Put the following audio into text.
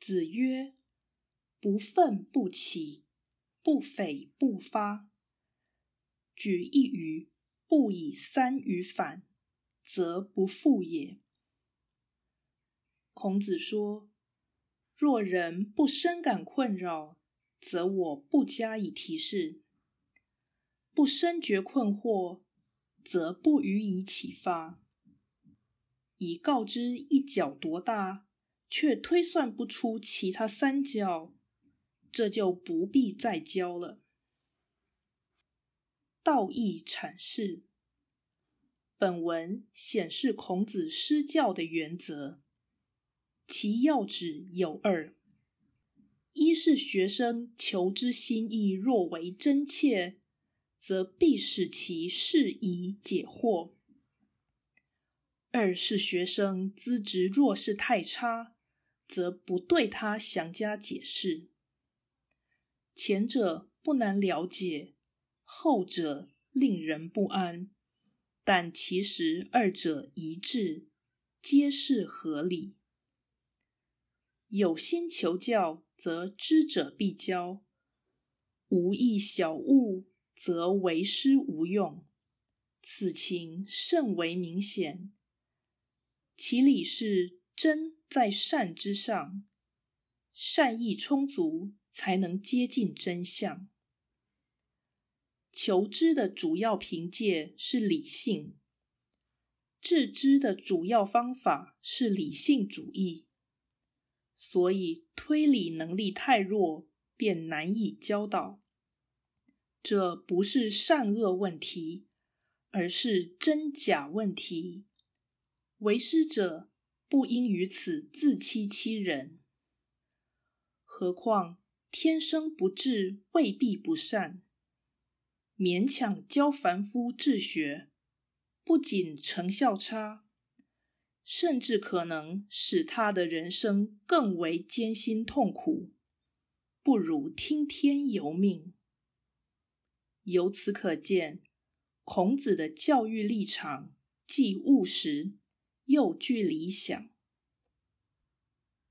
子曰：“不愤不启，不悱不发。举一隅，不以三隅反，则不复也。”孔子说：“若人不深感困扰，则我不加以提示；不深觉困惑，则不予以启发。以告之一角多大，却推算不出其他三角，这就不必再教了。”道义阐释。本文显示孔子施教的原则。其要旨有二：一是学生求知心意若为真切，则必使其适宜解惑；二是学生资质若是太差，则不对他详加解释。前者不难了解，后者令人不安，但其实二者一致，皆是合理。有心求教，则知者必教；无意小物，则为师无用。此情甚为明显。其理是真在善之上，善意充足，才能接近真相。求知的主要凭借是理性，致知的主要方法是理性主义。所以，推理能力太弱，便难以教导。这不是善恶问题，而是真假问题。为师者不应于此自欺欺人。何况天生不智，未必不善。勉强教凡夫治学，不仅成效差。甚至可能使他的人生更为艰辛痛苦，不如听天由命。由此可见，孔子的教育立场既务实又具理想。